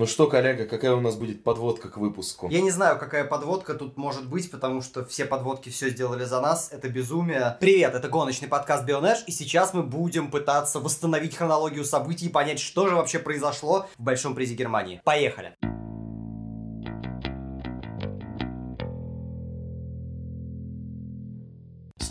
Ну что, коллега, какая у нас будет подводка к выпуску? Я не знаю, какая подводка тут может быть, потому что все подводки все сделали за нас. Это безумие. Привет, это гоночный подкаст Бионэш, и сейчас мы будем пытаться восстановить хронологию событий и понять, что же вообще произошло в Большом призе Германии. Поехали! С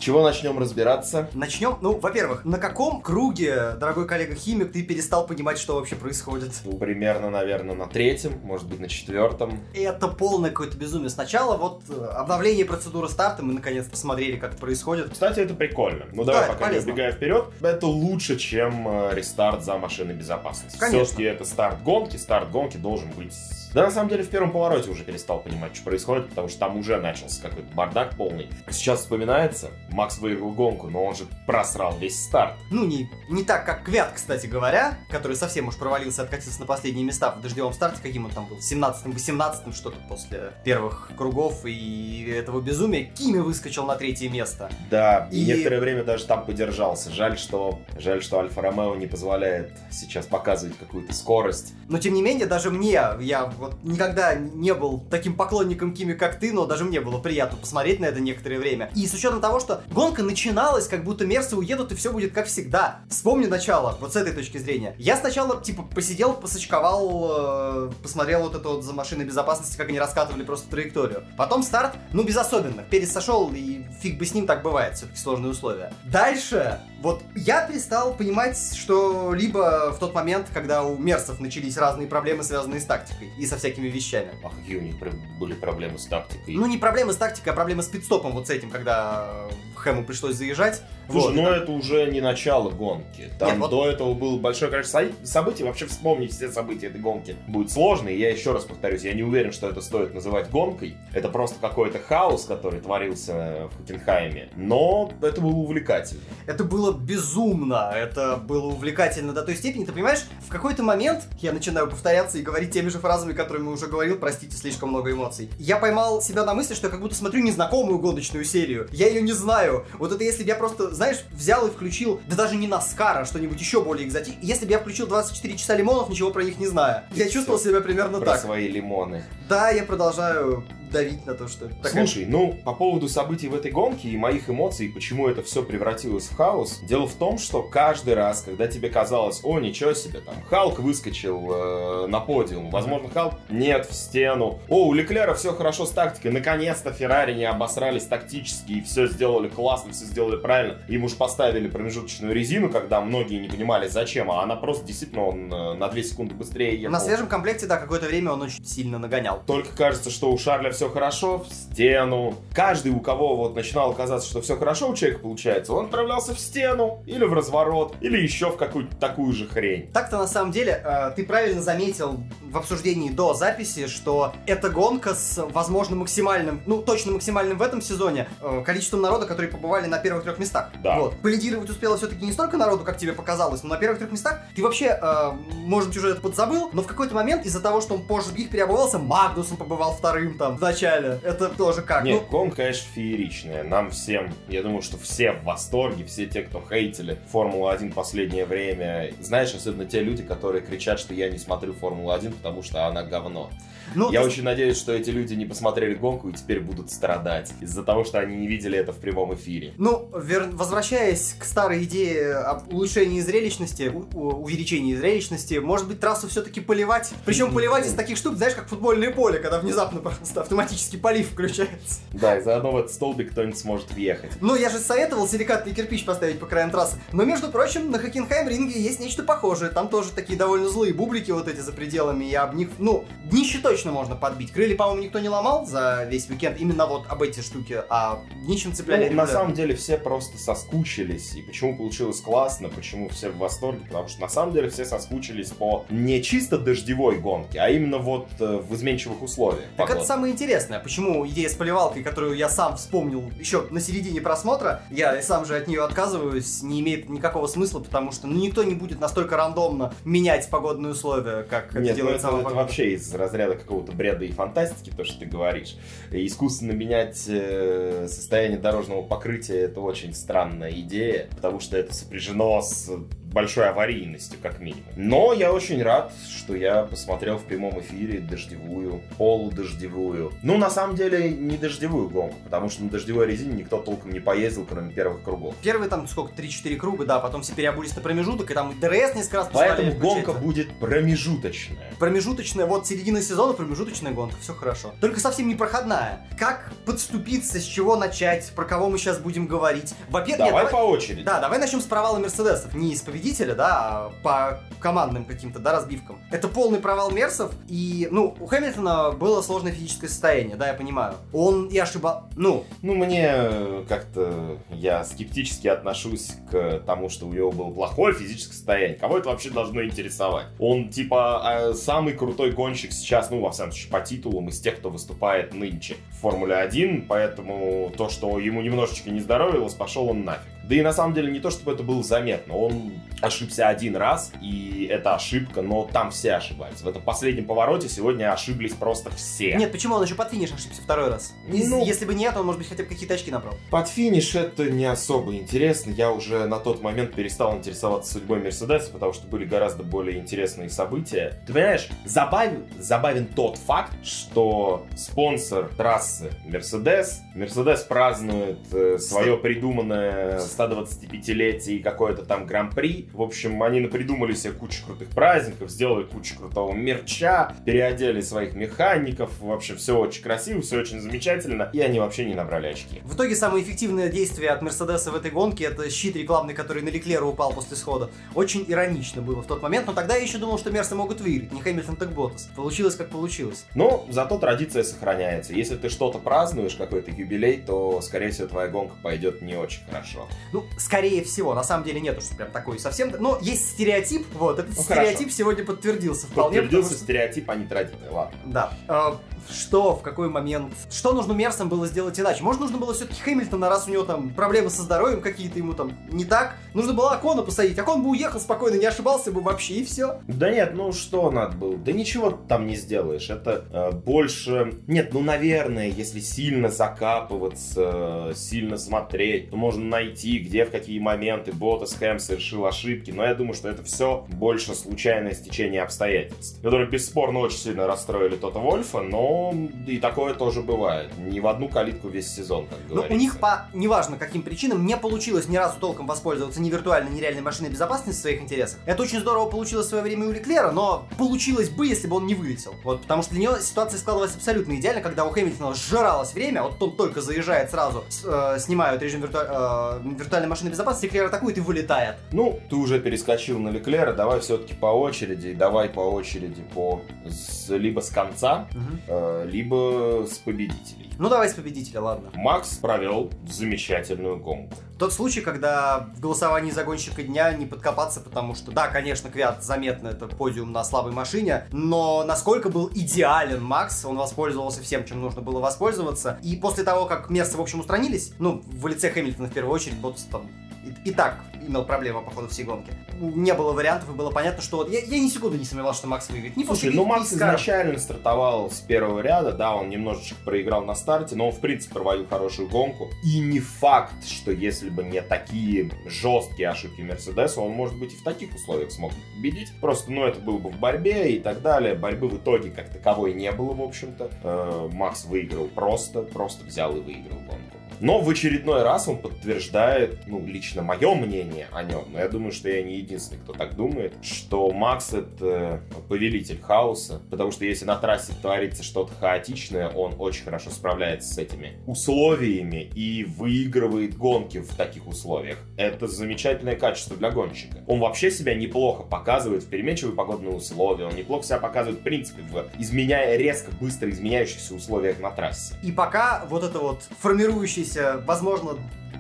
чего начнем разбираться? Начнем, ну, во-первых, на каком круге, дорогой коллега химик, ты перестал понимать, что вообще происходит? Ну, примерно, наверное, на третьем, может быть, на четвертом. Это полное какое-то безумие. Сначала вот э, обновление процедуры старта, мы наконец посмотрели, как это происходит. Кстати, это прикольно. Ну Да, давай, пока не полезно. убегая вперед, это лучше, чем э, рестарт за машиной безопасности. Конечно. Все-таки это старт гонки, старт гонки должен быть... Да, на самом деле, в первом повороте уже перестал понимать, что происходит, потому что там уже начался какой-то бардак полный. Сейчас вспоминается, Макс выиграл гонку, но он же просрал весь старт. Ну, не, не так, как Квят, кстати говоря, который совсем уж провалился, откатился на последние места в дождевом старте, каким он там был, 17-м, 18-м, что-то после первых кругов и этого безумия. Кими выскочил на третье место. Да, и И- некоторое время даже там подержался. Жаль, что, жаль, что Альфа Ромео не позволяет сейчас показывать какую-то скорость. Но, тем не менее, даже мне, я вот никогда не был таким поклонником Кими, как ты, но даже мне было приятно посмотреть на это некоторое время. И с учетом того, что гонка начиналась, как будто мерсы уедут, и все будет как всегда. Вспомни начало, вот с этой точки зрения. Я сначала, типа, посидел, посочковал, э, посмотрел вот это вот за машиной безопасности, как они раскатывали просто траекторию. Потом старт, ну, без особенных. Перец сошел, и фиг бы с ним так бывает, все-таки сложные условия. Дальше, вот я перестал понимать, что либо в тот момент, когда у мерсов начались разные проблемы, связанные с тактикой и со всякими вещами. А какие у них были проблемы с тактикой? Ну, не проблемы с тактикой, а проблемы с пидстопом вот с этим, когда э, Хэму пришлось заезжать. Слушай, Вот. ну это уже не начало гонки. Там Нет, вот- до этого было большое количество со- событий. Вообще вспомнить все события этой гонки будет сложно. И я еще раз повторюсь, я не уверен, что это стоит называть гонкой. Это просто какой-то хаос, который творился в Хокенхайме. Но это было увлекательно. Это было безумно, это было увлекательно до той степени, ты понимаешь, в какой-то момент, я начинаю повторяться и говорить теми же фразами, которыми уже говорил, простите, слишком много эмоций. Я поймал себя на мысли, что я как будто смотрю незнакомую гоночную серию, я ее не знаю. Вот это если бы я просто, знаешь, взял и включил, да даже не Наскара, а что-нибудь еще более экзотичное, если бы я включил 24 часа лимонов, ничего про них не зная. Я чувствовал себя примерно Про так. свои лимоны. Да, я продолжаю давить на то, что... такая- Слушай, ну, по поводу событий в этой гонке и моих эмоций, почему это все превратилось в хаос, дело в том, что каждый раз, когда тебе казалось, о, ничего себе, там, Халк выскочил э, на подиум, возможно, Халк нет, в стену, о, у Леклера все хорошо с тактикой, наконец-то Феррари не обосрались тактически и все сделали классно, все сделали правильно, им уж поставили промежуточную резину, когда многие не понимали, зачем, а она просто действительно он э, на 2 секунды быстрее ехал. На свежем комплекте, да, какое-то время он очень сильно нагонял. Только кажется, что у Шарля все хорошо, в стену. Каждый, у кого вот начинало казаться, что все хорошо у человека получается, он отправлялся в стену, или в разворот, или еще в какую-то такую же хрень. Так-то на самом деле, э, ты правильно заметил в обсуждении до записи, что эта гонка с, возможно, максимальным, ну, точно максимальным в этом сезоне, э, количеством народа, которые побывали на первых трех местах. Да. Вот. Полидировать успело все-таки не столько народу, как тебе показалось, но на первых трех местах ты вообще, э, может быть, уже это подзабыл, но в какой-то момент из-за того, что он позже других переобувался, Магнусом побывал вторым там в начале. Это тоже как? Нет, Ну, гонка, конечно, фееричная. Нам всем, я думаю, что все в восторге, все те, кто хейтили Формулу-1 последнее время. Знаешь, особенно те люди, которые кричат, что я не смотрю Формулу-1, потому что она говно. ну, Я ты- очень надеюсь, что эти люди не посмотрели гонку и теперь будут страдать из-за того, что они не видели это в прямом эфире. Ну, вер- возвращаясь к старой идее об улучшении зрелищности, у- увеличении зрелищности, может быть, трассу все-таки поливать. Причем поливать из таких штук, знаешь, как футбольное поле, когда внезапно просто автоматически полив включается. Да, и заодно в этот столбик кто-нибудь сможет въехать. Ну, я же советовал силикатный кирпич поставить по краям трассы. Но, между прочим, на Хокенхайм ринге есть нечто похожее. Там тоже такие довольно злые бублики вот эти за пределами, и об них, ну, днище точно можно подбить. Крылья, по-моему, никто не ломал за весь уикенд, именно вот об эти штуки, а днищем цепляли Ну, на самом деле все просто соскучились. И почему получилось классно, почему все в восторге, потому что на самом деле все соскучились по не чисто дождевой гонке, а именно вот э, в изменчивых условиях. Так это погоды. самое интересное, почему идея с поливалкой, которую я сам вспомнил еще на середине просмотра, я сам же от нее отказываюсь, не имеет никакого смысла, потому что ну, никто не будет настолько рандомно менять погодные условия, как это Нет, ну делает это, сама это погода. вообще из разряда какого-то бреда и фантастики, то, что ты говоришь. Искусственно менять э, состояние дорожного покрытия это очень странная идея, потому что это сопряжено с большой аварийностью, как минимум. Но я очень рад, что я посмотрел в прямом эфире дождевую, полудождевую. Ну, на самом деле, не дождевую гонку, потому что на дождевой резине никто толком не поездил, кроме первых кругов. Первые там сколько, 3-4 круга, да, потом все переобулись на промежуток, и там DRS несколько раз Поэтому гонка будет промежуточная. Промежуточная, вот середина сезона, промежуточная гонка, все хорошо. Только совсем не проходная. Как подступиться, с чего начать, про кого мы сейчас будем говорить? Во-первых, Давай по очереди. Да, давай начнем с провала Мерседесов. Не из победителя, да, а по командным каким-то, да, разбивкам. Это полный провал Мерсов, и, ну, у Хэмилтона было сложное физическое состояние, да, я понимаю. Он и ошибал, ну, Ну, мне э, как-то я скептически отношусь к тому, что у него было плохое физическое состояние. Кого это вообще должно интересовать? Он, типа, э, самый крутой гонщик сейчас, ну, во всяком случае, по титулам из тех, кто выступает нынче в Формуле 1, поэтому то, что ему немножечко не здоровилось, пошел он нафиг. Да и на самом деле не то, чтобы это было заметно. Он ошибся один раз, и это ошибка, но там все ошибались. В этом последнем повороте сегодня ошиблись просто все. нет, почему он еще под финиш ошибся второй раз? Из- Ну- Если бы нет, он, может быть, хотя бы какие-то очки набрал. Под финиш это не особо интересно. Я уже на тот момент перестал интересоваться судьбой Мерседеса, потому что были гораздо более интересные события. Ты понимаешь, забавен, забавен тот факт, что спонсор трассы Мерседес, Мерседес празднует э, свое придуманное 125-летие и какое-то там гран-при. В общем, они придумали себе кучу крутых праздников, сделали кучу крутого мерча, переодели своих механиков. Вообще, все очень красиво, все очень замечательно. И они вообще не набрали очки. В итоге самое эффективное действие от Мерседеса в этой гонке это щит рекламный, который на Леклера упал после схода. Очень иронично было в тот момент, но тогда я еще думал, что Мерсы могут выиграть, не Хэмилтон, так Ботас. Получилось как получилось. Но зато традиция сохраняется. Если ты что-то празднуешь, какой-то юбилей, то, скорее всего, твоя гонка пойдет не очень хорошо. Ну, скорее всего, на самом деле нету, что прям такой совсем... Но есть стереотип, вот, этот Ну, стереотип хорошо. сегодня подтвердился вполне. Подтвердился что- стереотип, а не традиция. Ладно. Да. Что, в какой момент? Что нужно Мерсам было сделать иначе? Может, нужно было все-таки Хэмилтона, раз у него там проблемы со здоровьем какие-то ему там не так? Нужно было Акона посадить. Акон бы уехал спокойно, не ошибался бы вообще, и все. Да нет, ну что надо было? Да ничего там не сделаешь. Это э, больше... Нет, ну, наверное, если сильно закапываться, сильно смотреть, то можно найти, где, в какие моменты Ботас Хэм совершил ошибки. Но я думаю, что это все больше случайное стечение обстоятельств, которые бесспорно очень сильно расстроили Тота Вольфа, но и такое тоже бывает. Не в одну калитку весь сезон, как Ну, говорится. у них по неважно каким причинам не получилось ни разу толком воспользоваться ни виртуальной, ни реальной машиной безопасности в своих интересах. Это очень здорово получилось в свое время у Леклера, но получилось бы, если бы он не вылетел. Вот, потому что для него ситуация складывалась абсолютно идеально, когда у Хэмилтона сжиралось время, вот он только заезжает сразу, с- э, снимают режим вирту- э, виртуальной машины безопасности, Леклер атакует и вылетает. Ну, ты уже перескочил на Леклера, давай все-таки по очереди, давай по очереди по либо с конца, э, либо с победителей. Ну давай с победителя, ладно. Макс провел замечательную гонку. Тот случай, когда в голосовании за гонщика дня не подкопаться, потому что, да, конечно, Квят заметно, это подиум на слабой машине, но насколько был идеален Макс, он воспользовался всем, чем нужно было воспользоваться. И после того, как Мерсы, в общем, устранились, ну, в лице Хэмилтона в первую очередь, Ботас там и, и так имел проблемы по ходу всей гонки. Не было вариантов, и было понятно, что вот я, я ни секунды не сомневался, что Макс выиграет. Не Слушай, ну Макс изначально стартовал с первого ряда, да, он немножечко проиграл на старте, но он, в принципе, проводил хорошую гонку. И не факт, что если бы не такие жесткие ошибки Мерседеса, он, может быть, и в таких условиях смог победить. Просто, ну, это было бы в борьбе и так далее. Борьбы в итоге как таковой не было, в общем-то. Э, Макс выиграл просто, просто взял и выиграл гонку. Но в очередной раз он подтверждает, ну, лично мое мнение о нем, но я думаю, что я не единственный, кто так думает, что Макс это повелитель хаоса, потому что если на трассе творится что-то хаотичное, он очень хорошо справляется с этими условиями и выигрывает гонки в таких условиях. Это замечательное качество для гонщика. Он вообще себя неплохо показывает в переменчивые погодные условия, он неплохо себя показывает в принципе в изменяя резко, быстро изменяющихся условиях на трассе. И пока вот это вот формирующееся, возможно,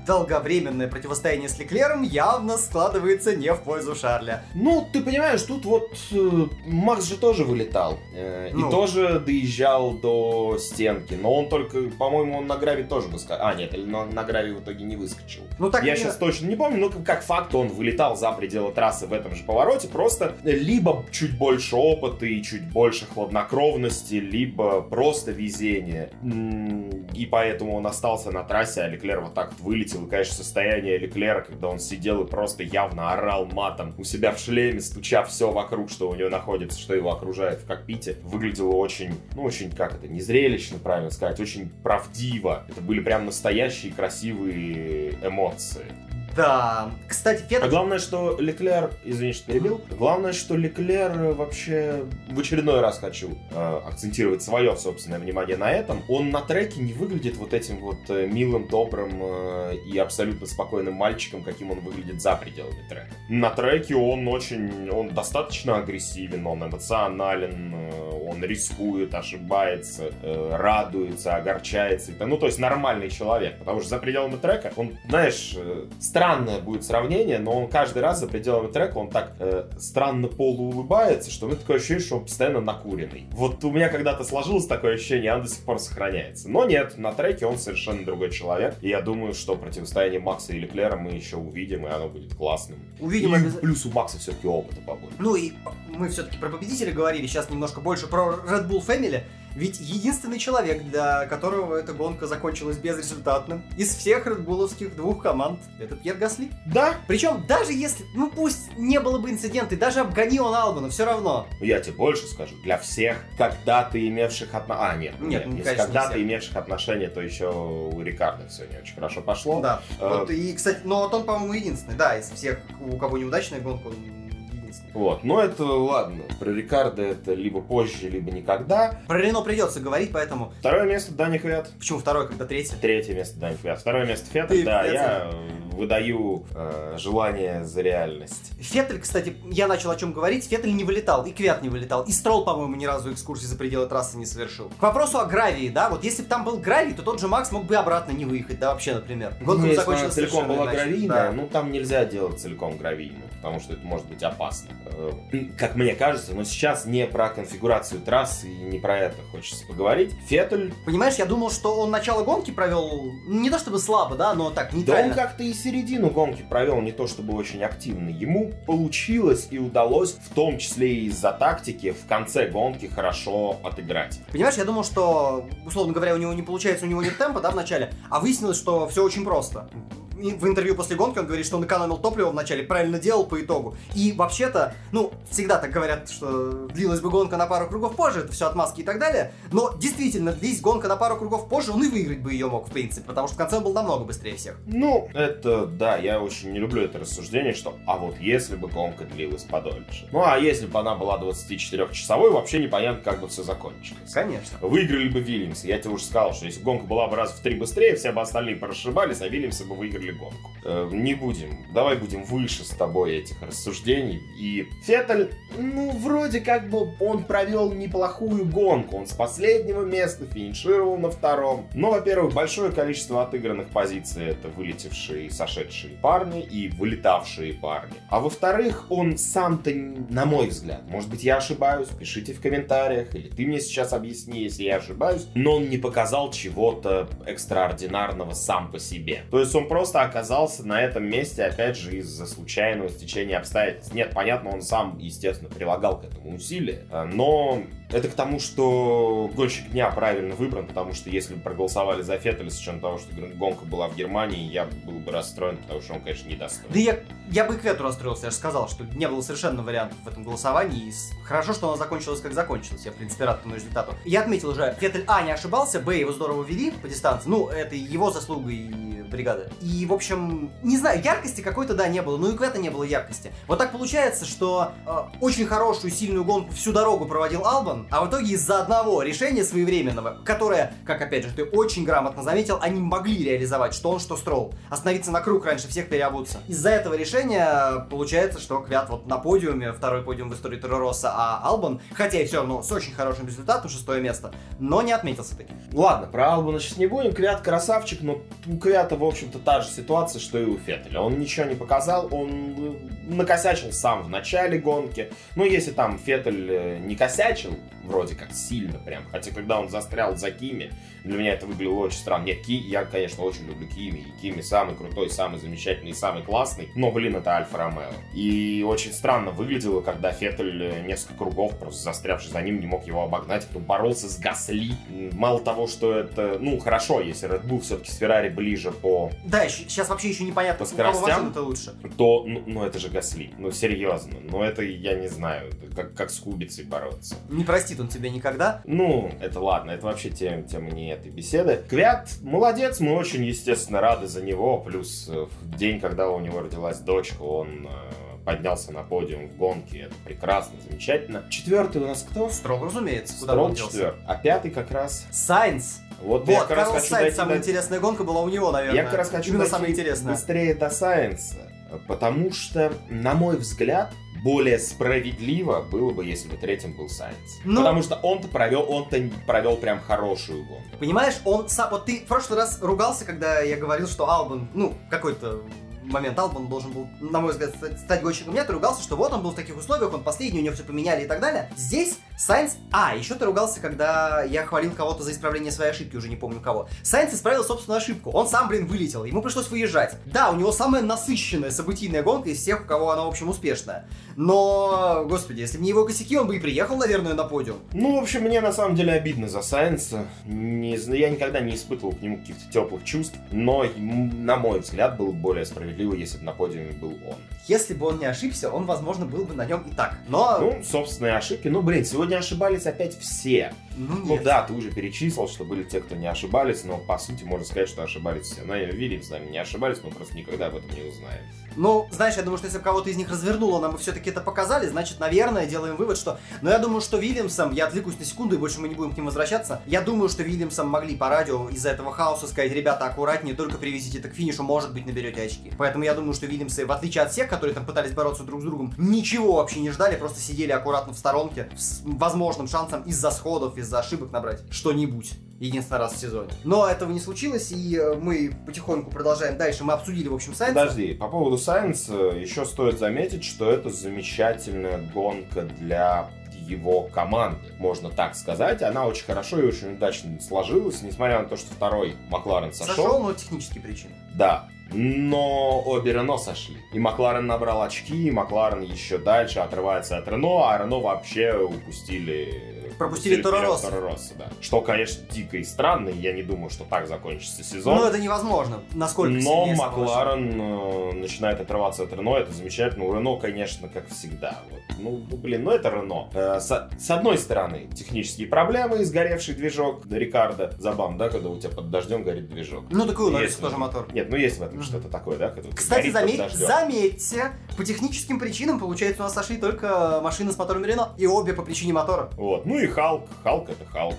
долговременное противостояние с Леклером явно складывается не в пользу Шарля. Ну, ты понимаешь, тут вот э, Макс же тоже вылетал. э, Ну. И тоже доезжал до стенки. Но он только, по-моему, он на граве тоже выскочил. А, нет, или на, на граве в итоге не выскочил. Ну так Я и- сейчас точно не помню, но как- факт он вылетал за пределы трассы в этом же повороте. Просто либо чуть больше опыта и чуть больше хладнокровности, либо просто везение. И поэтому он остался на трассе, а Леклер вот так вот вылетел видел, и, конечно, состояние Леклера, когда он сидел и просто явно орал матом у себя в шлеме, стуча все вокруг, что у него находится, что его окружает в кокпите, выглядело очень, ну, очень, как это, незрелищно, правильно сказать, очень правдиво. Это были прям настоящие красивые эмоции. Да. Кстати, А Феттель... главное, что Леклер, извини, что перебил, главное, что Леклер вообще в очередной раз хочу э, акцентировать свое собственное внимание на этом. Он на треке не выглядит вот этим вот э, милым, добрым э, и абсолютно спокойным мальчиком, каким он выглядит за пределами трека. На треке он очень, он достаточно агрессивен, он эмоционален, э, он рискует, ошибается, э, радуется, огорчается. Ну, то есть нормальный человек, потому что за пределами трека он, знаешь, э, странное будет сравнение, но он каждый раз за пределами трека он так э, странно полуулыбается, что у меня такое ощущение, что он постоянно накуренный. Вот у меня когда-то сложилось такое ощущение, оно до сих пор сохраняется. Но нет, на треке он совершенно другой человек, и я думаю, что противостояние Макса и Леклера мы еще увидим, и оно будет классным. Увидим И обяза- плюс у Макса все-таки опыта побольше. Ну и мы все-таки про победителя говорили, сейчас немножко больше про Red Bull Family. Ведь единственный человек, для которого эта гонка закончилась безрезультатно, из всех редбуловских двух команд, это Пьер Гасли. Да, Причем даже если, ну пусть не было бы инцидента, и даже обгони он Албана, все равно. Ну, Я тебе больше скажу, для всех когда-то имевших отношения... А, нет, Нет, нет, ну, конечно, когда-то имевших отношения, то еще у Рикардо все не очень хорошо пошло. Да. Э, Вот, и, кстати, но вот он, по-моему, единственный, да, из всех, у кого неудачная гонка, он. Вот, но это ладно. Про Рикардо это либо позже, либо никогда. Про Рено придется говорить, поэтому... Второе место Дани Квят. Почему второй, когда третий? Третье место Дани Квят. Второе место Феттель. Ты Да, Феттель. я выдаю э, желание за реальность. Феттель, кстати, я начал о чем говорить, Феттель не вылетал, и Квят не вылетал, и Строл, по-моему, ни разу экскурсии за пределы трассы не совершил. К вопросу о гравии, да, вот если бы там был гравий, то тот же Макс мог бы обратно не выехать, да, вообще, например. Гонка Ну, закончилась целиком была гравийная, Да. ну там нельзя делать целиком гравийную, потому что это может быть опасно. Э, Как мне кажется, но сейчас не про конфигурацию трассы и не про это хочется поговорить. Феттель Понимаешь, я думал, что он начало гонки провел, ну, не то чтобы слабо, да, но так, Да он как-то и середину гонки провел не то чтобы очень активно. Ему получилось и удалось, в том числе и из-за тактики, в конце гонки хорошо отыграть. Понимаешь, я думал, что, условно говоря, у него не получается, у него нет темпа, да, в начале, а выяснилось, что все очень просто. В интервью после гонки он говорит, что он экономил топливо вначале, правильно делал по итогу. И вообще-то, ну, всегда так говорят, что длилась бы гонка на пару кругов позже, это все отмазки и так далее. Но действительно, длись гонка на пару кругов позже, он и выиграть бы ее мог, в принципе, потому что в конце он был намного быстрее всех. Ну, это, да, я очень не люблю это рассуждение, что, а вот если бы гонка длилась подольше. Ну, а если бы она была 24-часовой, вообще непонятно, как бы все закончилось. Конечно. Выиграли бы Вильямс. Я тебе уже сказал, что если гонка была бы раз в три быстрее, все бы остальные прошибались, а Вильямсы бы выиграли гонку. Э, не будем. Давай будем выше с тобой этих рассуждений. И Феттель, ну, вроде как бы он провел неплохую гонку. Он с последнего места финишировал на втором. Но, во-первых, большое количество отыгранных позиций это вылетевшие и сошедшие парни и вылетавшие парни. А во-вторых, он сам-то, на мой взгляд, может быть, я ошибаюсь, пишите в комментариях, или ты мне сейчас объясни, если я ошибаюсь, но он не показал чего-то экстраординарного сам по себе. То есть он просто оказался на этом месте, опять же, из-за случайного стечения обстоятельств. Нет, понятно, он сам, естественно, прилагал к этому усилия, э, но это к тому, что гонщик дня правильно выбран, потому что если бы проголосовали за Феттеля, с учетом того, что гонка была в Германии, я был бы расстроен, потому что он, конечно, недостоин. Да я, я бы и к Ветру расстроился, я же сказал, что не было совершенно вариантов в этом голосовании. И хорошо, что оно закончилось как закончилось, я, в принципе, рад этому результату. Я отметил уже, Феттель, а, не ошибался, б, его здорово вели по дистанции, ну, это его заслуга и бригады. И, в общем, не знаю, яркости какой-то, да, не было, ну и Квета не было яркости. Вот так получается, что э, очень хорошую, сильную гонку всю дорогу проводил Албан, а в итоге из-за одного решения своевременного, которое, как опять же ты очень грамотно заметил, они могли реализовать, что он, что Строл. Остановиться на круг раньше всех переобуться. Из-за этого решения получается, что Квят вот на подиуме, второй подиум в истории Торо Росса, а Албан, хотя и все равно с очень хорошим результатом, шестое место, но не отметился таки. Ладно, про Албана сейчас не будем. Квят красавчик, но у Квята, в общем-то, та же ситуация, что и у Феттеля. Он ничего не показал, он э, накосячил сам в начале гонки. Ну, если там Феттель э, не косячил, вроде как сильно прям. Хотя когда он застрял за Кими, для меня это выглядело очень странно. Нет, Ки, я, конечно, очень люблю Кими. И Кими самый крутой, самый замечательный, самый классный. Но, блин, это Альфа Ромео. И очень странно выглядело, когда Феттель э, несколько кругов, просто застрявший за ним, не мог его обогнать. Он боролся с Гасли. Мало того, что это, ну, хорошо, если Red Bull все-таки с Феррари ближе по... Да, сейчас вообще еще непонятно, по скоростям, это лучше. То, ну, ну, это же Гасли. Ну, серьезно. Ну, это, я не знаю, как, как с Кубицей бороться. Не простит он тебе никогда? Ну, это ладно, это вообще тема, тема не этой беседы. Квят молодец, мы очень, естественно, рады за него. Плюс э, в день, когда у него родилась дочка, он э, поднялся на подиум в гонке. Это прекрасно, замечательно. Четвертый у нас кто? Строго, разумеется. Строго четвертый. А пятый как раз... Сайнс. Вот, вот я как как раз хочу Сайнс, самая до... интересная гонка была у него, наверное. Я как раз хочу Именно самая интересная. быстрее до Сайнса. Потому что, на мой взгляд, более справедливо было бы, если бы третьим был Сайнс. Но... Потому что он-то провел, он-то провел прям хорошую гонку. Понимаешь, он сам, вот ты в прошлый раз ругался, когда я говорил, что Албан, ну, какой-то момент Албан должен был, на мой взгляд, стать гонщиком нет, ты ругался, что вот он был в таких условиях, он последний, у него все поменяли и так далее. Здесь Сайнс... А, еще ты ругался, когда я хвалил кого-то за исправление своей ошибки, уже не помню кого. Сайнс исправил собственную ошибку. Он сам, блин, вылетел, ему пришлось выезжать. Да, у него самая насыщенная событийная гонка из всех, у кого она, в общем, успешная. Но, господи, если бы не его косяки, он бы и приехал, наверное, на подиум. Ну, в общем, мне на самом деле обидно за Сайнса. Не, я никогда не испытывал к нему каких-то теплых чувств, но, на мой взгляд, было более справедливо, если бы на подиуме был он. Если бы он не ошибся, он, возможно, был бы на нем и так. Но... Ну, собственные ошибки. Ну, блин, сегодня ошибались опять все. Ну, ну нет. ну да, ты уже перечислил, что были те, кто не ошибались, но по сути можно сказать, что ошибались все. Но Вильямс с нами не ошибались, мы просто никогда об этом не узнаем. Ну, знаешь, я думаю, что если бы кого-то из них развернуло, нам бы все-таки это показали, значит, наверное, делаем вывод, что... Но я думаю, что Вильямсом, я отвлекусь на секунду, и больше мы не будем к ним возвращаться, я думаю, что Вильямсом могли по радио из-за этого хаоса сказать, ребята, аккуратнее, только привезите это к финишу, может быть, наберете очки. Поэтому я думаю, что Вильямсы, в отличие от всех, которые там пытались бороться друг с другом, ничего вообще не ждали, просто сидели аккуратно в сторонке с возможным шансом из-за сходов, из-за ошибок набрать что-нибудь единственный раз в сезоне. Но этого не случилось, и э, мы потихоньку продолжаем дальше. Мы обсудили, в общем, Сайенс. Подожди, по поводу Сайенс еще стоит заметить, что это замечательная гонка для его команды, можно так сказать. Она очень хорошо и очень удачно сложилась, несмотря на то, что второй Макларен сошел. Сошел, но технические причины. Да, но обе Рено сошли. И Макларен набрал очки, и Макларен еще дальше отрывается от Рено, а Рено вообще упустили пропустили Торо Росса. да. Что, конечно, дико и странно, и я не думаю, что так закончится сезон. Ну, это невозможно. Насколько Но Макларен э, начинает отрываться от Рено, это замечательно. У Рено, конечно, как всегда. Вот. Ну, ну, блин, ну это Рено. Э, с, с одной стороны, технические проблемы, сгоревший движок Рикардо. Забавно, да, когда у тебя под дождем горит движок. Ну, такой у нас тоже мотор. Нет, ну есть в этом mm-hmm. что-то такое, да? Кстати, заметь, заметьте, по техническим причинам, получается, у нас сошли только машины с мотором Рено, и обе по причине мотора. Вот, ну и Халк. Халк это Халк.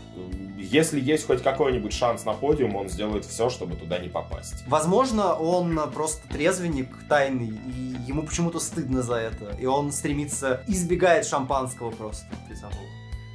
Если есть хоть какой-нибудь шанс на подиум, он сделает все, чтобы туда не попасть. Возможно, он просто трезвенник тайный, и ему почему-то стыдно за это. И он стремится, избегает шампанского просто при забыл.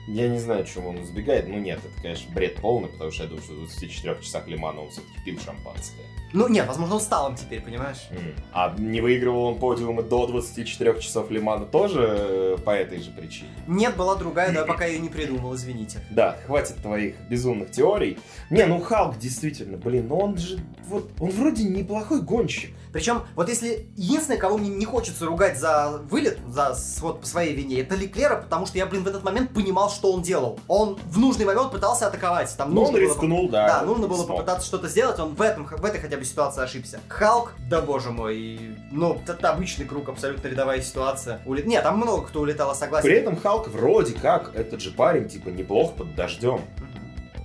Я не знаю, чему он избегает. Ну нет, это, конечно, бред полный, потому что я думаю, что в 24 часах Лимана он все-таки пил шампанское. Ну нет, возможно, он стал им теперь, понимаешь? Mm. А не выигрывал он подиумы до 24 часов Лимана тоже э, по этой же причине? Нет, была другая, но я пока ее не придумал, извините. Да, хватит твоих безумных теорий. Не, ну Халк действительно, блин, ну он же, вот, он вроде неплохой гонщик. Причем, вот если единственное, кого мне не хочется ругать за вылет, за вот по своей вине, это Леклера, потому что я, блин, в этот момент понимал, что он делал. Он в нужный момент пытался атаковать. Там ну, он рискнул, да. Да, нужно было смог. попытаться что-то сделать, он в, этом, в этой хотя бы ситуации ошибся. Халк, да боже мой, ну, это обычный круг, абсолютно рядовая ситуация. Улет... Нет, там много кто улетал, согласен. При этом Халк вроде как, этот же парень, типа, неплохо под дождем.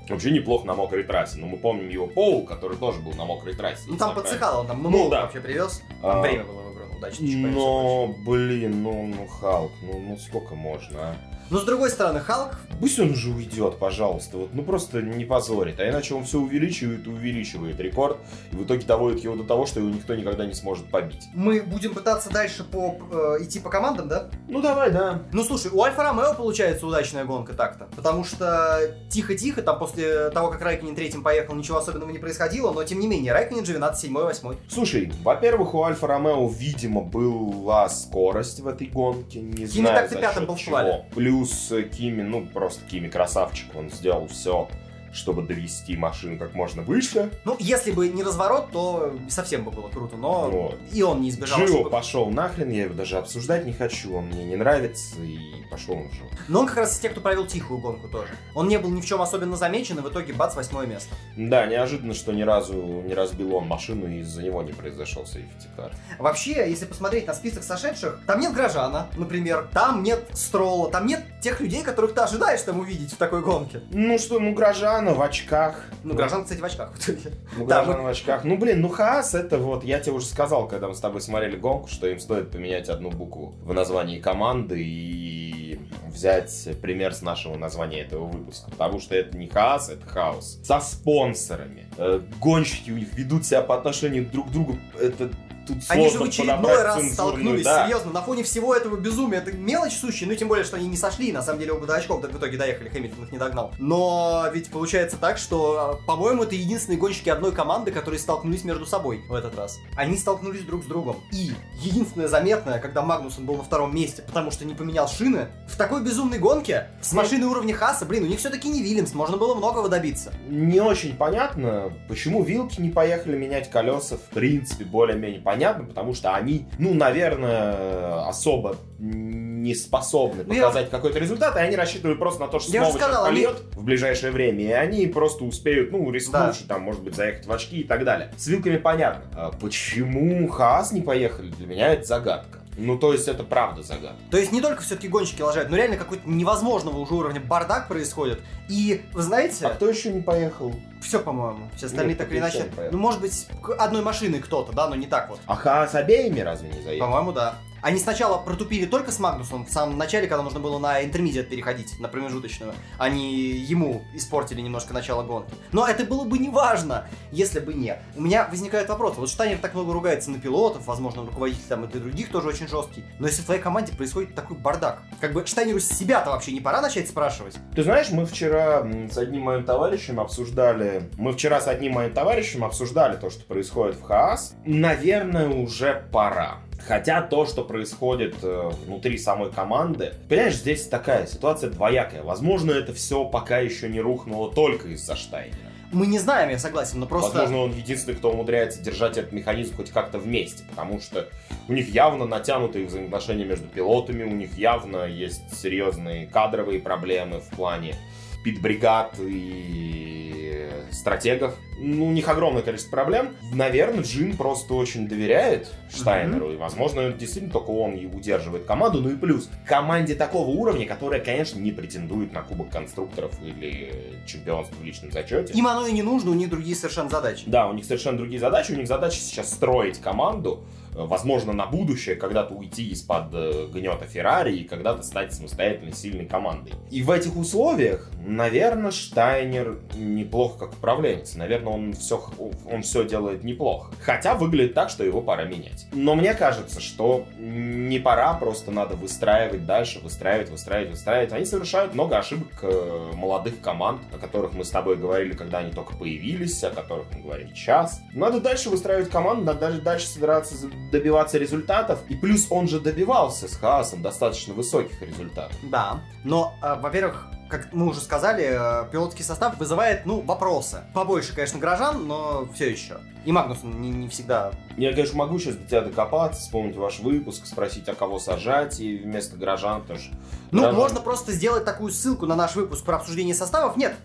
Вообще неплохо на мокрой трассе. Но мы помним его Поул, который тоже был на мокрой трассе. Ну там подсыхал, он там много ну, да. вообще привез. Там а, время было выбрано удачно. Но, блин, ну, ну Халк, ну, ну сколько можно, а? Но с другой стороны, Халк... Пусть он уже уйдет, пожалуйста. Вот, ну просто не позорит. А иначе он все увеличивает и увеличивает рекорд. И в итоге доводит его до того, что его никто никогда не сможет побить. Мы будем пытаться дальше по, э, идти по командам, да? Ну давай, да. Ну слушай, у Альфа Ромео получается удачная гонка так-то. Потому что тихо-тихо, там после того, как Райкинин третьим поехал, ничего особенного не происходило. Но тем не менее, Райкинин же 12, 7, 8. Слушай, во-первых, у Альфа Ромео, видимо, была скорость в этой гонке. Не знаю, так ты пятым был чего. Плюс Плюс э, Кими, ну просто Кими красавчик, он сделал все чтобы довести машину как можно выше. Ну, если бы не разворот, то совсем бы было круто, но Вот. и он не избежал Джио ошибок. пошел нахрен, я его даже обсуждать не хочу, он мне не нравится, и пошел он уже. Но он как раз из тех, кто провел тихую гонку тоже. Он не был ни в чем особенно замечен, и в итоге бац, восьмое место. Да, неожиданно, что ни разу не разбил он машину, и из-за него не произошел safety car. Вообще, если посмотреть на список сошедших, там нет Грожана, например, там нет Строла, там нет тех людей, которых ты ожидаешь там увидеть в такой гонке. Ну что, ну Грожана в очках. Ну, Грожан, кстати, в очках. Ну, Да, Грожан в очках. Ну, блин, ну Хаас это вот, я тебе уже сказал, когда мы с тобой смотрели гонку, что им стоит поменять одну букву в названии команды и взять пример с нашего названия этого выпуска. Потому что это не Хаас, это Хаос. Со спонсорами. Э, Гонщики у них ведут себя по отношению друг к другу. Это тут Они же в очередной раз столкнулись, да. серьезно, на фоне всего этого безумия. Это мелочь сущая, ну тем более, что они не сошли, на самом деле оба до очков в итоге доехали, Хэмилтон их не догнал. Но ведь получается так, что, по-моему, это единственные гонщики одной команды, которые столкнулись между собой в этот раз. Они столкнулись друг с другом. И единственное заметное, когда Магнусон был на втором месте, потому что не поменял шины, в такой безумной гонке с машиной уровня Хаса, блин, у них все-таки не Вильямс, можно было многого добиться. Не очень понятно, почему вилки не поехали менять колеса, в принципе, более-менее понятно, потому что они, ну, наверное, особо не способны Ну, я- показать какой-то результат, и они рассчитывают просто на то, что Я снова сказал, они- в ближайшее время, и они просто успеют, ну, рискнуть, Да. там, может быть, заехать в очки и так далее. С вилками понятно. А почему Хаас не поехали, для меня это загадка. Ну, то есть, это правда загадка. То есть не только все-таки гонщики лажают, но реально какой-то невозможного уже уровня бардак происходит. И, вы знаете... А кто еще не поехал? Все, по-моему. Все остальные Нет, так или иначе. Ну, может быть, одной машиной кто-то, да, но не так вот. А Хаас обеими разве не заехал? По-моему, да. Они сначала протупили только с Магнусом в самом начале, когда нужно было на интермедиат переходить, на промежуточную. Они ему испортили немножко начало гонки. Но это было бы не важно, если бы не. У меня возникает вопрос. Вот Штайнер так много ругается на пилотов, возможно, руководитель там и других тоже очень жесткий. Но если в твоей команде происходит такой бардак, как бы Штайнеру себя-то вообще не пора начать спрашивать? Ты знаешь, мы вчера с одним моим товарищем обсуждали... Мы вчера с одним моим товарищем обсуждали то, что происходит в Хаас. Наверное, уже пора. Хотя то, что происходит э, внутри самой команды, понимаешь, здесь такая ситуация двоякая. Возможно, это все пока еще не рухнуло только из-за Штайнера. Мы не знаем, я согласен, но просто... Возможно, он единственный, кто умудряется держать этот механизм хоть как-то вместе, потому что у них явно натянутые взаимоотношения между пилотами, у них явно есть серьезные кадровые проблемы в плане пит-бригад и стратегов. Ну, у них огромное количество проблем. Наверное, Джин просто очень доверяет Штайнеру, и, возможно, действительно только он и удерживает команду. Ну и плюс, команде такого уровня, которая, конечно, не претендует на Кубок конструкторов или чемпионство в личном зачете. Им оно и не нужно, у них другие совершенно задачи. Да, у них совершенно другие задачи. У них задача сейчас строить команду, возможно, на будущее, когда-то уйти из-под э, гнета Феррари и когда-то стать самостоятельной сильной командой. И в этих условиях, наверное, Штайнер неплохо как управленец. Наверное, он все, он все делает неплохо. Хотя выглядит так, что его пора менять. Но мне кажется, что не пора, просто надо выстраивать дальше, выстраивать, выстраивать, выстраивать. Они совершают много ошибок э, молодых команд, о которых мы с тобой говорили, когда они только появились, о которых мы говорим сейчас. Надо дальше выстраивать команду, надо дальше собираться добиваться результатов. И плюс он же добивался с Хаасом достаточно высоких результатов. Да, но, э, во-первых, как мы уже сказали, э, пилотский состав вызывает, ну, вопросы. Побольше, конечно, горожан, но все еще. И Магнусон не, не всегда... Я, конечно, могу сейчас до тебя докопаться, вспомнить ваш выпуск, спросить, а кого сажать и вместо горожан, потому что... Ну, горожан- можно просто сделать такую ссылку на наш выпуск про обсуждение составов. Нет,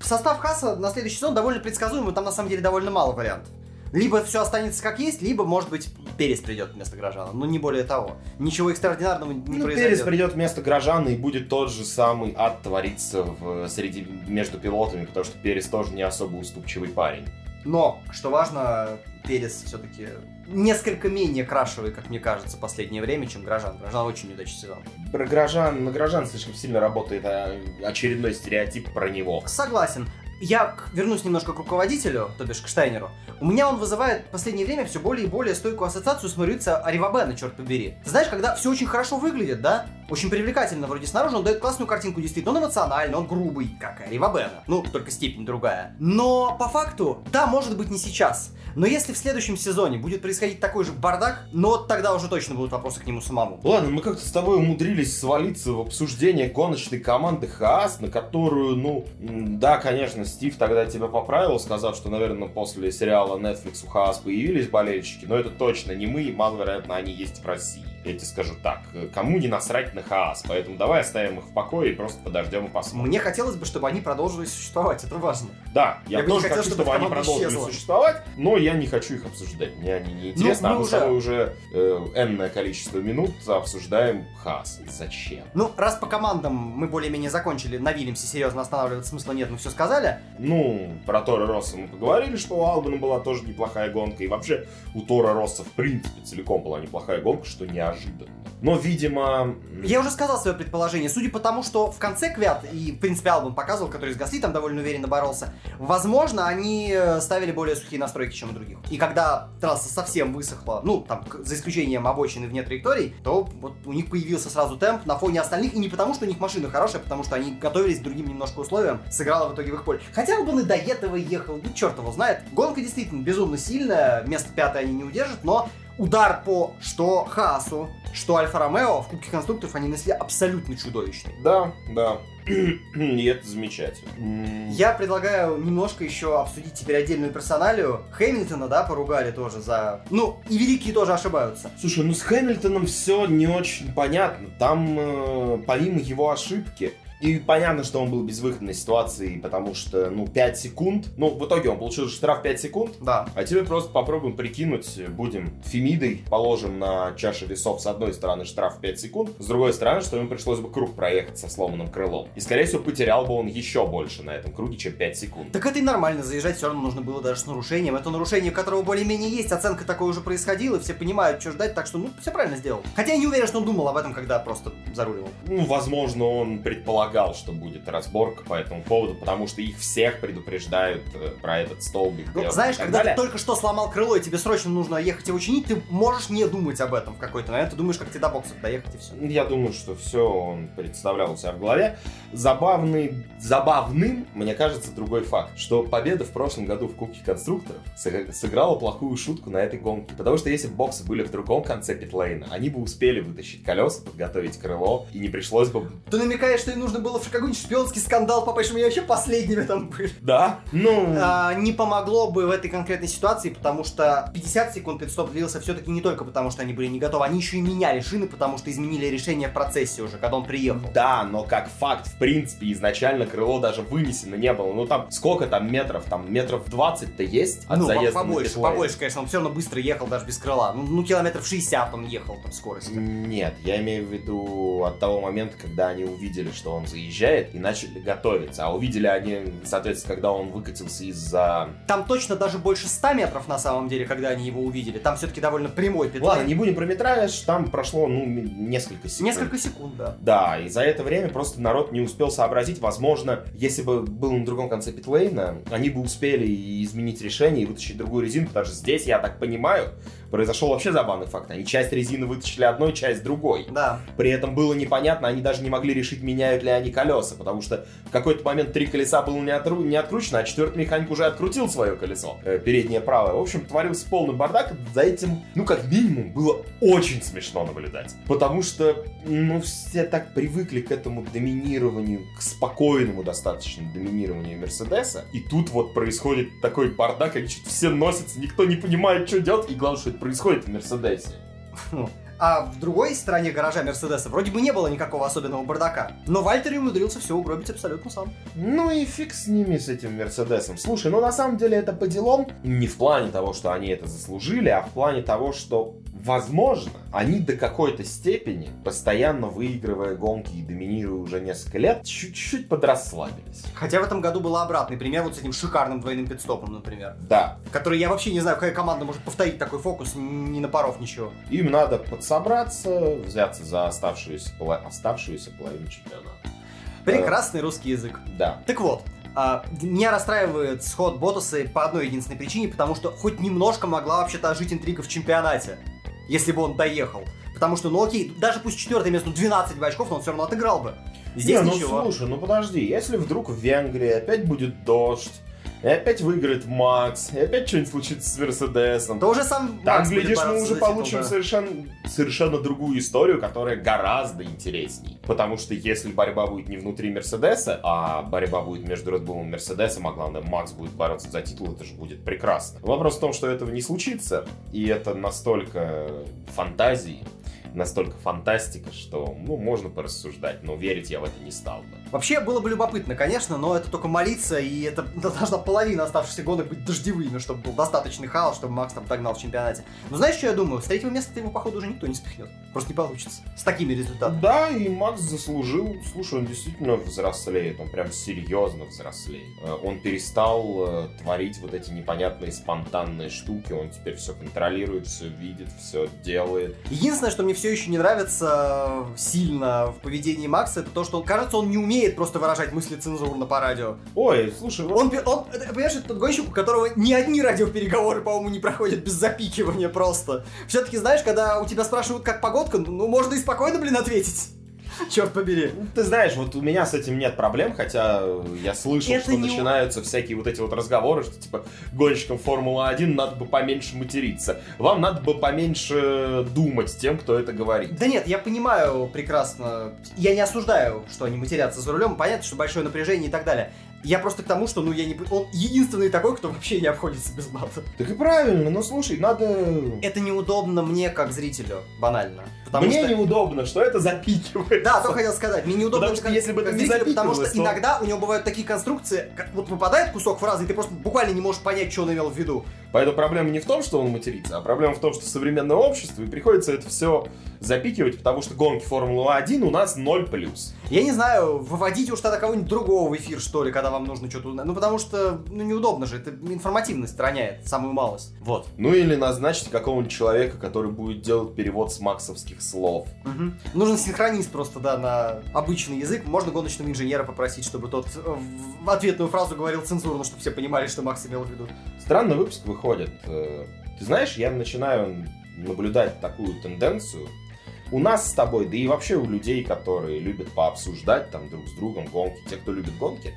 состав Хаса на следующий сезон довольно предсказуемый, там на самом деле довольно мало вариантов. Либо все останется как есть, либо, может быть, Перес придет вместо Грожана. Ну, не более того. Ничего экстраординарного не Ну, произойдет. Перес придет вместо Грожана и будет тот же самый ад твориться в, среди, между пилотами, потому что Перес тоже не особо уступчивый парень. Но, что важно, Перес все-таки несколько менее крашевый, как мне кажется, в последнее время, чем Грожан. Грожан очень неудачный сезон. Про Грожан, на Грожан слишком сильно работает а, очередной стереотип про него. Согласен. Я вернусь немножко к руководителю, то бишь к Штайнеру. У меня он вызывает в последнее время все более и более стойкую ассоциацию с Марица Аривабена, черт побери. Знаешь, когда все очень хорошо выглядит, да? Очень привлекательно вроде снаружи, он дает классную картинку, действительно, он эмоциональный, он грубый, как Рива Бена. Ну, только степень другая. Но по факту, да, может быть не сейчас. Но если в следующем сезоне будет происходить такой же бардак, но тогда уже точно будут вопросы к нему самому. Ладно, мы как-то с тобой умудрились свалиться в обсуждение гоночной команды Хаас, на которую, ну, да, конечно, Стив тогда тебя поправил, сказав, что, наверное, после сериала Netflix у Хаас появились болельщики, но это точно не мы, и маловероятно они есть в России я тебе скажу так, кому не насрать на Хаас, поэтому давай оставим их в покое и просто подождем и посмотрим. Мне хотелось бы, чтобы они продолжили существовать, это важно. Да, я, я тоже хотел, хочу, чтобы, чтобы они продолжили исчезла. существовать, но я не хочу их обсуждать, мне они не интересны, ну, а мы уже... уже э, энное количество минут обсуждаем Хаас. Зачем? Ну, раз по командам мы более-менее закончили, на Вильямсе серьезно останавливаться смысла нет, мы все сказали. Ну, про Тора Росса мы поговорили, что у Албана была тоже неплохая гонка, и вообще у Тора Росса в принципе целиком была неплохая гонка, что не неожиданно. Но, видимо... Я уже сказал свое предположение. Судя по тому, что в конце Квят, и, в принципе, Албан показывал, который с Гасли там довольно уверенно боролся, возможно, они э, ставили более сухие настройки, чем у других. И когда трасса совсем высохла, ну, там, за исключением обочины вне траекторий, то вот у них появился сразу темп на фоне остальных, и не потому, что у них машина хорошая, а потому что они готовились к другим немножко условиям, сыграла в итоге в их поле. Хотя Албан и до этого ехал, ну, черт его знает. Гонка действительно безумно сильная, место пятое они не удержат, но удар по что Хасу, что Альфа Ромео в Кубке конструкторов они несли абсолютно чудовищный. Да, да. И это замечательно. Я предлагаю немножко еще обсудить теперь отдельную персоналию. Хэмилтона, да, поругали тоже за... Ну, и великие тоже ошибаются. Слушай, ну с Хэмилтоном все не очень понятно. Там, э, помимо его ошибки, и понятно, что он был в безвыходной ситуации, потому что, ну, 5 секунд. Ну, в итоге он получил штраф 5 секунд. Да. А теперь просто попробуем прикинуть, будем Фемидой, положим на чаше весов с одной стороны штраф 5 секунд, с другой стороны, что ему пришлось бы круг проехать со сломанным крылом. И, скорее всего, потерял бы он еще больше на этом круге, чем 5 секунд. Так это и нормально, заезжать все равно нужно было даже с нарушением. Это нарушение, которого более-менее есть, оценка такое уже происходила, все понимают, что ждать, так что, ну, все правильно сделал. Хотя я не уверен, что он думал об этом, когда просто заруливал. Ну, возможно, он предполагал предполагал, что будет разборка по этому поводу, потому что их всех предупреждают э, про этот столбик. Ну, знаешь, когда далее. ты только что сломал крыло, и тебе срочно нужно ехать его чинить, ты можешь не думать об этом в какой-то момент. Ты думаешь, как тебе до бокса доехать и все. Я думаю, что все он представлял у себя в голове. Забавный, забавным, мне кажется, другой факт, что победа в прошлом году в Кубке конструкторов сыграла плохую шутку на этой гонке. Потому что если боксы были в другом конце питлейна, они бы успели вытащить колеса, подготовить крыло, и не пришлось бы... Ты намекаешь, что им нужно было в какой-нибудь шпионский скандал попасть, что мы вообще последними там были. Да? Ну... А, не помогло бы в этой конкретной ситуации, потому что 50 секунд пидстоп длился все-таки не только потому, что они были не готовы, они еще и меняли шины, потому что изменили решение в процессе уже, когда он приехал. Да, но как факт, в принципе, изначально крыло даже вынесено не было. Ну там, сколько там метров? Там метров 20-то есть от ну, заезда побольше, побольше, конечно, он все равно быстро ехал даже без крыла. Ну, ну километров 60 он ехал там скорость. Нет, я имею в виду от того момента, когда они увидели, что он заезжает, и начали готовиться. А увидели они, соответственно, когда он выкатился из-за... Там точно даже больше 100 метров на самом деле, когда они его увидели. Там все-таки довольно прямой петлей. Ладно, не будем про метраж, там прошло, ну, несколько секунд. Несколько секунд, да. Да, и за это время просто народ не успел сообразить. Возможно, если бы был на другом конце питлейна, они бы успели изменить решение и вытащить другую резину, потому что здесь, я так понимаю, произошел вообще забавный факт. Они часть резины вытащили одной, часть другой. Да. При этом было непонятно, они даже не могли решить, меняют ли они колеса, потому что в какой-то момент три колеса было не, отру... не откручено, а четвертый механик уже открутил свое колесо, э, переднее правое. В общем, творился полный бардак. За этим, ну, как минимум, было очень смешно наблюдать. Потому что, ну, все так привыкли к этому доминированию, к спокойному достаточно доминированию Мерседеса. И тут вот происходит такой бардак, они что-то все носятся, никто не понимает, что делать. И главное, что это происходит в Мерседесе. А в другой стороне гаража Мерседеса вроде бы не было никакого особенного бардака. Но Вальтер умудрился все угробить абсолютно сам. Ну и фиг с ними, с этим Мерседесом. Слушай, ну на самом деле это по делам. Не в плане того, что они это заслужили, а в плане того, что Возможно, они до какой-то степени, постоянно выигрывая гонки и доминируя уже несколько лет, чуть-чуть подрасслабились. Хотя в этом году был обратный пример вот с этим шикарным двойным пидстопом, например. Да. Который я вообще не знаю, какая команда может повторить такой фокус, не напоров ничего. Им надо подсобраться, взяться за оставшуюся, оставшуюся половину чемпионата. Прекрасный э, русский язык. Да. Так вот, а, меня расстраивает сход Ботаса по одной единственной причине, потому что хоть немножко могла вообще-то ожить интрига в чемпионате если бы он доехал. Потому что, ну окей, даже пусть четвертое место, ну 12 бы очков, но он все равно отыграл бы. Здесь Не, ну ничего. слушай, ну подожди, если вдруг в Венгрии опять будет дождь, и опять выиграет Макс, и опять что-нибудь случится с Мерседесом, То уже сам там, Макс глядишь, мы уже за титул, получим да. совершенно, совершенно другую историю, которая гораздо интересней. Потому что если борьба будет не внутри Мерседеса, а борьба будет между Red Bull и Мерседесом, а главное, Макс будет бороться за титул, это же будет прекрасно. Вопрос в том, что этого не случится, и это настолько фантазии, настолько фантастика, что, ну, можно порассуждать, но верить я в это не стал бы. Вообще было бы любопытно, конечно, но это только молиться, и это должна половина оставшихся гонок быть дождевыми, чтобы был достаточный хаос, чтобы Макс там догнал в чемпионате. Но знаешь, что я думаю? С третьего места его, походу, уже никто не спихнет. Просто не получится. С такими результатами. Да, и Макс заслужил. Слушай, он действительно взрослеет, он прям серьезно взрослеет. Э, Он перестал э, творить вот эти непонятные спонтанные штуки, он теперь все контролирует, все видит, все делает. Единственное, что мне все еще не нравится э, сильно в поведении Макса, это то, что кажется, он не умеет просто выражать мысли цензурно по радио. Ой, слушай, вот Он, он, понимаешь, это тот гонщик, у которого ни одни радиопереговоры, по-моему, не проходят без запикивания просто. Все-таки, знаешь, когда у тебя спрашивают, как погодка, ну, можно и спокойно, блин, ответить. Черт побери. Ну, Ты знаешь, вот у меня с этим нет проблем, хотя я слышал, Это что не- начинаются всякие вот эти вот разговоры, что типа гонщикам Формулы-1 надо бы поменьше материться. Вам надо бы поменьше думать тем, кто это говорит. Да нет, я понимаю прекрасно. Я не осуждаю, что они матерятся за рулем. Понятно, что большое напряжение и так далее. Я просто к тому, что, ну, я не... Он единственный такой, кто вообще не обходится без мата. Так и правильно, но слушай, надо... Это неудобно мне, как зрителю, банально. Потому Мне что... неудобно, что это запикивается. Да, то хотел сказать. Мне неудобно, Потому что как- если бы как это не зрителю, потому что то- иногда у него бывают такие конструкции, как вот выпадает кусок фразы, и ты просто буквально не можешь понять, что он имел в виду. Поэтому проблема не в том, что он матерится, а проблема в том, что современное общество, и приходится это все запикивать, потому что гонки Формулы-1 у нас 0+. Я не знаю, выводите уж тогда кого-нибудь другого в эфир, что ли, когда вам нужно что-то узнать. Ну, потому что, ну, неудобно же, это информативность роняет, самую малость. Вот. Ну или назначить какого-нибудь человека, который будет делать перевод с максовских слов. Мгм. Нужен синхронист просто, да, на обычный язык. Можно гоночного инженера попросить, чтобы тот э, в ответную фразу говорил цензурно, чтобы все понимали, что Макс имел в виду. Странный выпуск выходит. Э, Ты знаешь, я начинаю наблюдать такую тенденцию. У нас с тобой, да и вообще у людей, которые любят пообсуждать там друг с другом гонки, те, кто любит гонки,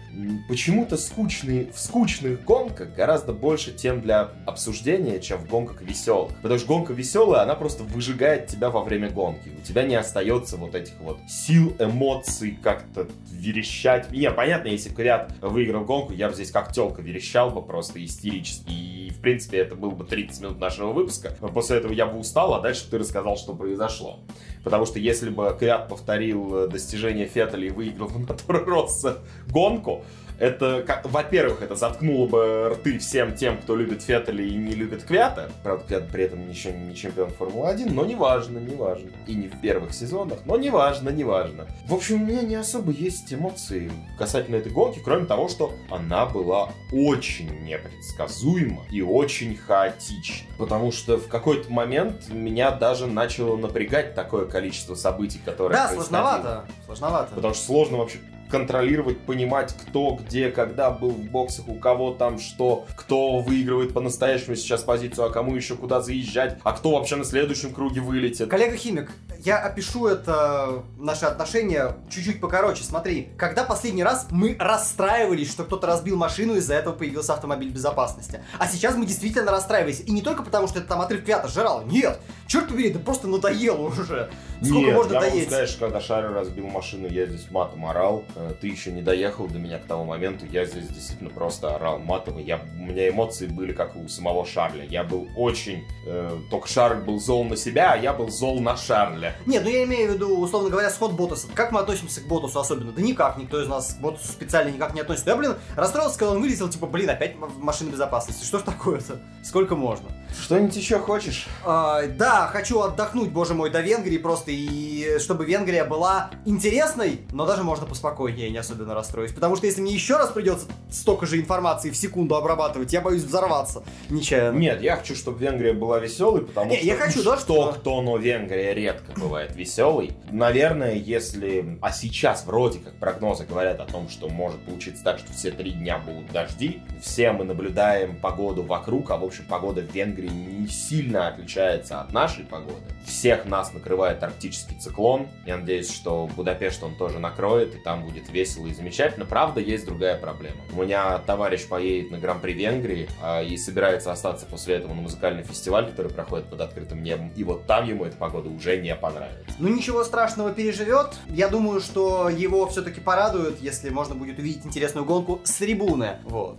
почему-то скучные, в скучных гонках гораздо больше тем для обсуждения, чем в гонках веселых. Потому что гонка веселая, она просто выжигает тебя во время гонки. У тебя не остается вот этих вот сил, эмоций, как-то верещать. Не, понятно, если бы Квят выиграл гонку, я бы здесь как телка верещал бы просто истерически. И, в принципе, это было бы 30 минут нашего выпуска. После этого я бы устал, а дальше ты рассказал, что произошло. Потому что если бы Квят повторил э, достижение Феттеля и выиграл в Мотора Росса гонку, это, во-первых, это заткнуло бы рты всем тем, кто любит Феттеля и не любит Квята. Правда, Квят при этом еще не чемпион Формулы-1, но неважно, неважно. И не в первых сезонах, но неважно, неважно. В общем, у меня не особо есть эмоции касательно этой гонки, кроме того, что она была очень непредсказуема и очень хаотична. Потому что в какой-то момент меня даже начало напрягать такое количество событий, которые Да, сложновато. Сложновато. Потому что сложно вообще контролировать, понимать, кто где, когда был в боксах, у кого там что, кто выигрывает по-настоящему сейчас позицию, а кому еще куда заезжать, а кто вообще на следующем круге вылетит. Коллега Химик, я опишу это, наши отношения, чуть-чуть покороче. Смотри, когда последний раз мы расстраивались, что кто-то разбил машину, из-за этого появился автомобиль безопасности. А сейчас мы действительно расстраивались. И не только потому, что это там отрыв Квята жрал. Нет! Черт побери, да просто надоело уже. Сколько Нет, можно я доесть? сказать, что когда Шарю разбил машину, я здесь матом орал. Э, Ты еще не доехал до меня к тому моменту, я здесь действительно просто орал матово. Я, у меня эмоции были как у самого Шарля. Я был очень... э, только Шарль был зол на себя, а я был зол на Шарля. Нет, ну я имею в виду, условно говоря, сход Ботаса. Как мы относимся к Ботасу особенно? Да никак, никто из нас к Ботасу специально никак не относится. Я, блин, расстроился, когда он вылетел, типа, блин, опять в машина безопасности. Что ж такое-то? Сколько можно? Что-нибудь еще хочешь? А, да, хочу отдохнуть, боже мой, до Венгрии просто, и чтобы Венгрия была интересной, но даже можно поспокойнее, я не особенно расстроюсь. Потому что если мне еще раз придется столько же информации в секунду обрабатывать, я боюсь взорваться нечаянно. Нет, я хочу, чтобы Венгрия была веселой, потому Не, что я хочу, да, что- кто, но Венгрия редко бывает веселой. Наверное, если... А сейчас вроде как прогнозы говорят о том, что может получиться так, что все три дня будут дожди. Все мы наблюдаем погоду вокруг, а в общем погода в Венгрии не сильно отличается от нашей погоды. Всех нас накрывает арктический циклон. Я надеюсь, что Будапешт он тоже накроет, и там будет весело и замечательно. Правда, есть другая проблема. У меня товарищ поедет на Гран-при Венгрии а, и собирается остаться после этого на музыкальный фестиваль, который проходит под открытым небом. И вот там ему эта погода уже не понравится. Ну ничего страшного переживет. Я думаю, что его все-таки порадует, если можно будет увидеть интересную гонку с трибуны. Вот.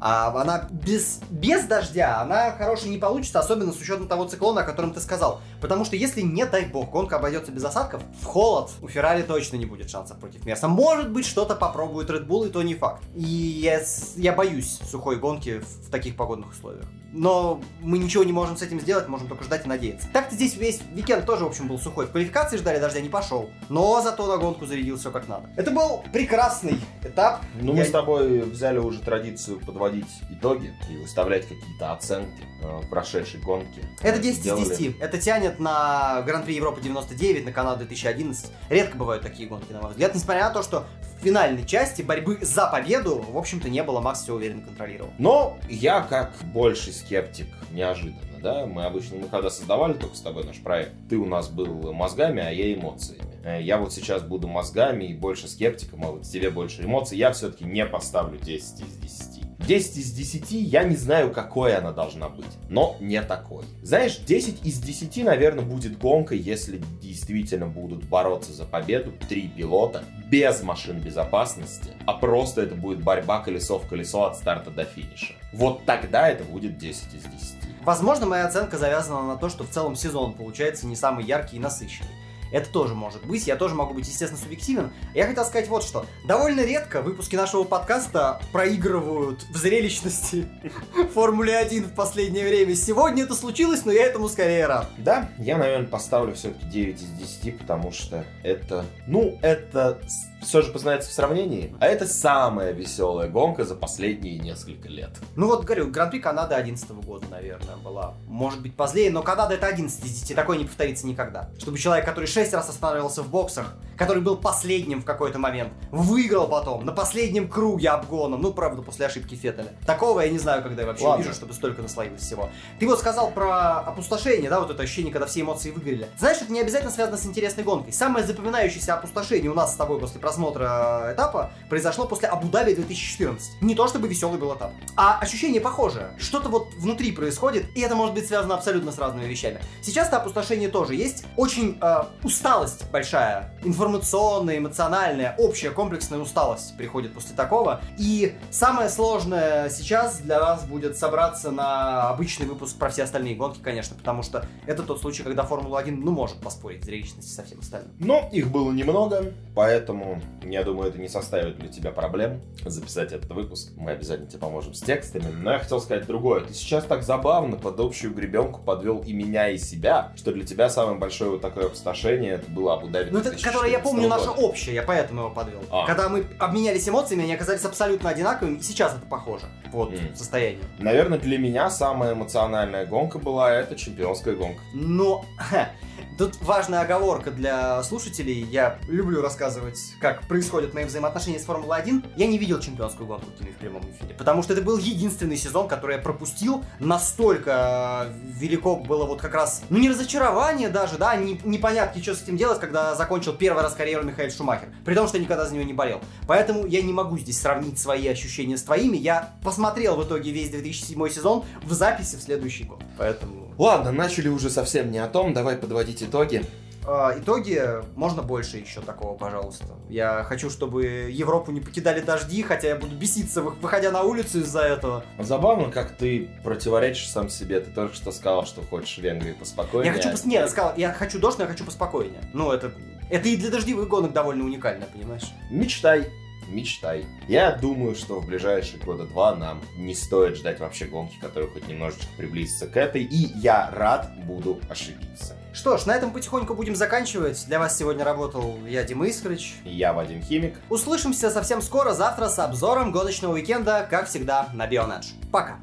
А она без, без дождя, она хорошей не получится, особенно с учетом того циклона, о котором ты сказал. Потому что если, не дай бог, гонка обойдется без осадков, в холод у Феррари точно не будет шансов против Мерса. Может быть, что-то попробует Red Bull, и то не факт. И я, я боюсь сухой гонки в, в таких погодных условиях. Но мы ничего не можем с этим сделать, можем только ждать и надеяться. Так-то здесь весь уикенд тоже, в общем, был сухой. В квалификации ждали дождя, не пошел. Но зато на гонку зарядил все как надо. Это был прекрасный этап. Ну, Я- мы с тобой взяли уже традицию подводить итоги и выставлять какие-то оценки э, прошедшей гонки. Это 10 Сделали. из 10. Это тянет на Гран-при Европы 99, на Канаду 2011. Редко бывают такие гонки, на мой взгляд. Несмотря на то, что в финальной части борьбы за победу, в общем-то, не было. Макс все уверенно контролировал. Но я, как больший скептик, неожиданно, да, мы обычно, мы когда создавали только с тобой наш проект, ты у нас был мозгами, а я эмоциями. Э, Я вот сейчас буду мозгами и больше скептиком, а вот тебе больше эмоций. Я все-таки не поставлю 10 из 10. 10 из 10 я не знаю, какой она должна быть, но не такой. Знаешь, 10 из 10, наверное, будет гонка, если действительно будут бороться за победу три пилота без машин безопасности, а просто это будет борьба колесо в колесо от старта до финиша. Вот тогда это будет 10 из 10. Возможно, моя оценка завязана на то, что в целом сезон получается не самый яркий и насыщенный. Это тоже может быть, я тоже могу быть, естественно, субъективен. Я хотел сказать вот что. Довольно редко выпуски нашего подкаста проигрывают в зрелищности Формуле 1 в последнее время. Сегодня это случилось, но я этому скорее рад. Да, я, наверное, поставлю все-таки 9 из 10, потому что это, ну, это все же познается в сравнении, а это самая веселая гонка за последние несколько лет. Ну вот, говорю, Гран-при Канады 11 года, наверное, была. Может быть, позднее, но Канада это 11 из 10, такое не повторится никогда. Чтобы человек, который 6 раз останавливался в боксах, который был последним в какой-то момент, выиграл потом на последнем круге обгоном, ну, правда, после ошибки Феттеля. Такого я не знаю, когда я вообще Ладно. вижу, чтобы столько наслоилось всего. Ты вот сказал про опустошение, да, вот это ощущение, когда все эмоции выгорели. Знаешь, это не обязательно связано с интересной гонкой. Самое запоминающееся опустошение у нас с тобой после просмотра этапа произошло после Абу-Даби 2014. Не то чтобы веселый был этап, а ощущение похожее. Что-то вот внутри происходит, и это может быть связано абсолютно с разными вещами. Сейчас-то опустошение тоже есть. Очень э, усталость большая, информационная, эмоциональная, общая комплексная усталость приходит после такого. И самое сложное сейчас для вас будет собраться на обычный выпуск про все остальные гонки, конечно, потому что это тот случай, когда Формула-1, ну, может поспорить зрелищности со всем остальным. Но их было немного, поэтому я думаю, это не составит для тебя проблем записать этот выпуск. Мы обязательно тебе поможем с текстами. Но я хотел сказать другое. Ты сейчас так забавно под общую гребенку подвел и меня, и себя, что для тебя самое большое вот такое опустошение это было Абу-Даби Ну, это, которое я 2014 помню наше года. общее, я поэтому его подвел. А. Когда мы обменялись эмоциями, они оказались абсолютно одинаковыми, и сейчас это похоже. Вот, Мгм. состояние. Наверное, для меня самая эмоциональная гонка была это чемпионская гонка. Но тут важная оговорка для слушателей. Я люблю рассказывать, как происходят мои взаимоотношения с Формулой-1. Я не видел чемпионскую гонку в прямом эфире, потому что это был единственный сезон, который я пропустил. Настолько э, велико было вот как раз, ну не разочарование даже, да, не, непонятки, что с этим делать, когда закончил первый раз карьеру Михаил Шумахер. При том, что я никогда за него не болел. Поэтому я не могу здесь сравнить свои ощущения с твоими. Я посмотрел в итоге весь 2007 сезон в записи в следующий год. Поэтому Ладно, начали уже совсем не о том, давай подводить итоги. А, итоги можно больше еще такого, пожалуйста. Я хочу, чтобы Европу не покидали дожди, хотя я буду беситься, вы- выходя на улицу из-за этого. Забавно, как ты противоречишь сам себе. Ты только что сказал, что хочешь в Венгрии поспокойнее. Я хочу пос... Нет, я сказал, я хочу дождь, но я хочу поспокойнее. Ну, это... Это и для дождевых гонок довольно уникально, понимаешь? Мечтай. Мечтай. Я думаю, что в ближайшие года два нам не стоит ждать вообще гонки, которые хоть немножечко приблизятся к этой, и я рад буду ошибиться. Что ж, на этом потихоньку будем заканчивать. Для вас сегодня работал я, Дима Искрыч. И я, Вадим Химик. Услышимся совсем скоро, завтра с обзором гоночного уикенда, как всегда, на Бионедж. Пока!